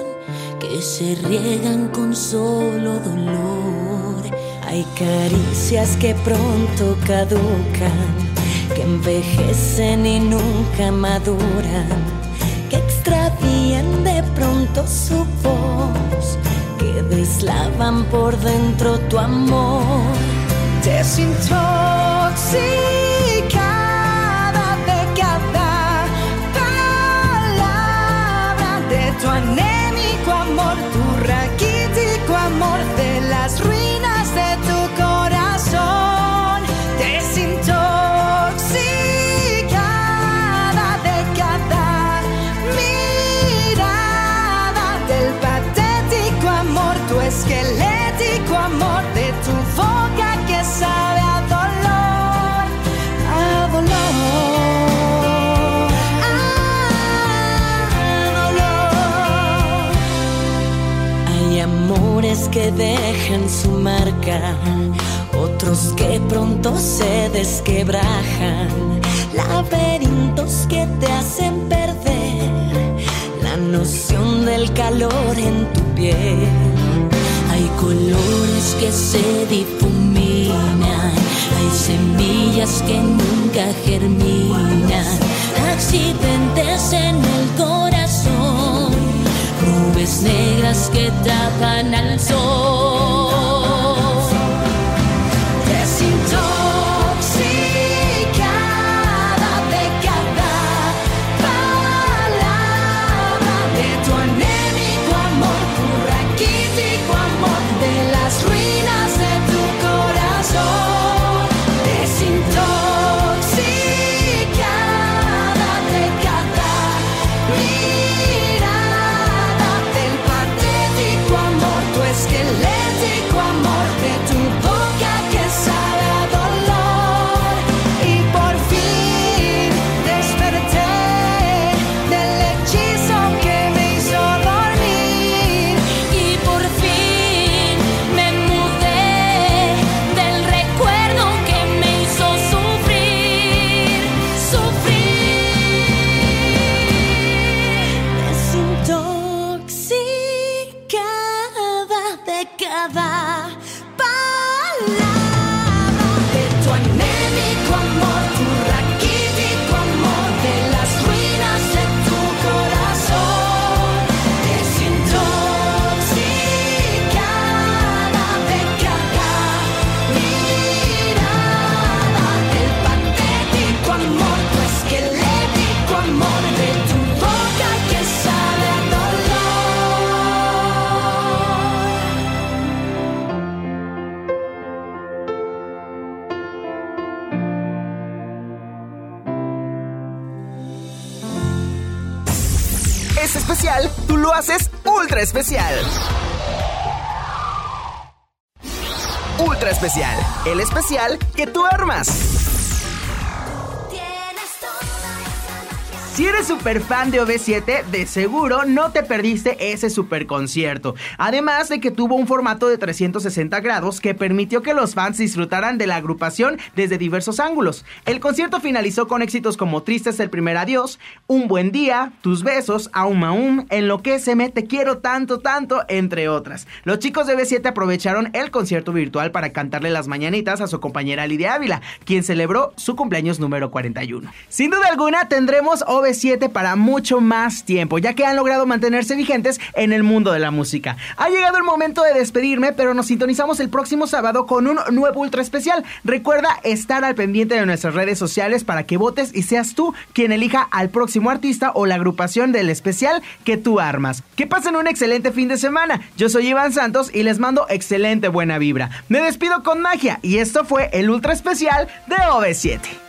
que se riegan con solo dolor. Hay caricias que pronto caducan, que envejecen y nunca maduran, que extravían de pronto su voz que deslavan por dentro tu amor. Desintoxicada de cada palabra de tu anémico otros que pronto se desquebrajan, laberintos que te hacen perder la noción del calor en tu piel. Hay colores que se difuminan, hay semillas que nunca germinan, accidentes en el corazón, nubes negras que tapan al sol. El especial que tú armas. Si eres super fan de OV7, de seguro no te perdiste ese super concierto. Además de que tuvo un formato de 360 grados que permitió que los fans disfrutaran de la agrupación desde diversos ángulos. El concierto finalizó con éxitos como Tristes el primer adiós, Un buen día, Tus besos, Aum Aum, Enloquéceme, Te quiero tanto, tanto, entre otras. Los chicos de B7 aprovecharon el concierto virtual para cantarle las mañanitas a su compañera Lidia Ávila, quien celebró su cumpleaños número 41. Sin duda alguna tendremos OV7 para mucho más tiempo, ya que han logrado mantenerse vigentes en el mundo de la música. Ha llegado el momento de despedirme, pero nos sintonizamos el próximo sábado con un nuevo ultra especial. Recuerda estar al pendiente de nuestras redes sociales para que votes y seas tú quien elija al próximo artista o la agrupación del especial que tú armas. Que pasen un excelente fin de semana. Yo soy Iván Santos y les mando excelente buena vibra. Me despido con magia y esto fue el ultra especial de OV7.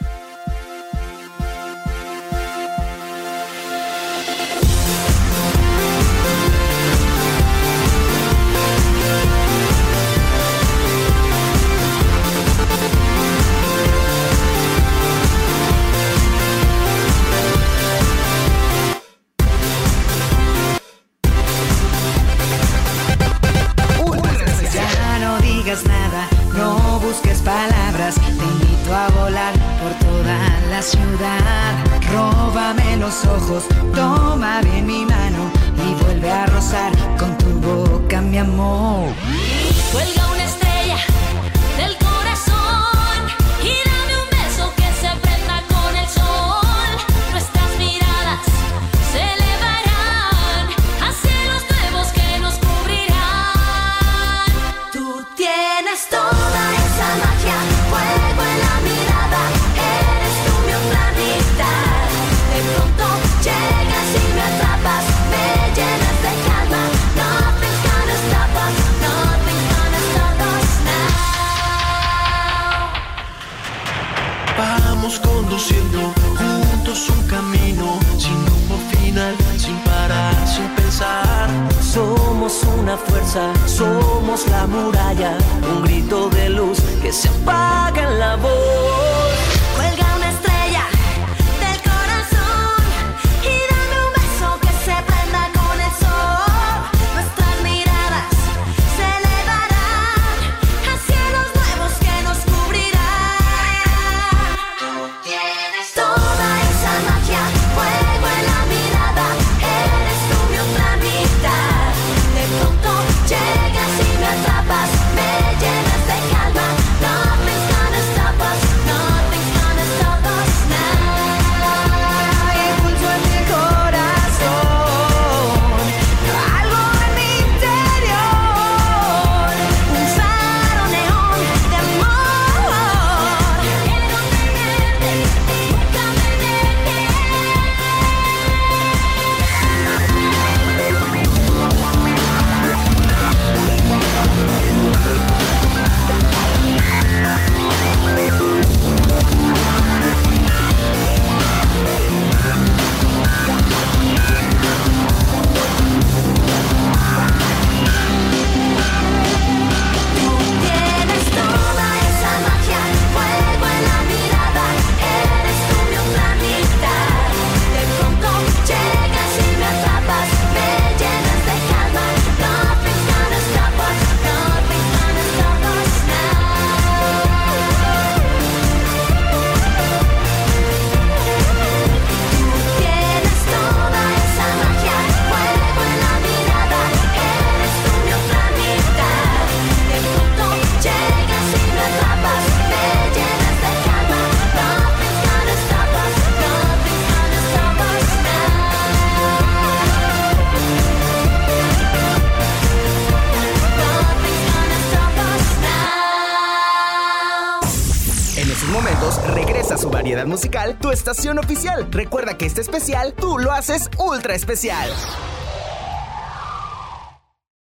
Tu estación oficial. Recuerda que este especial tú lo haces ultra especial.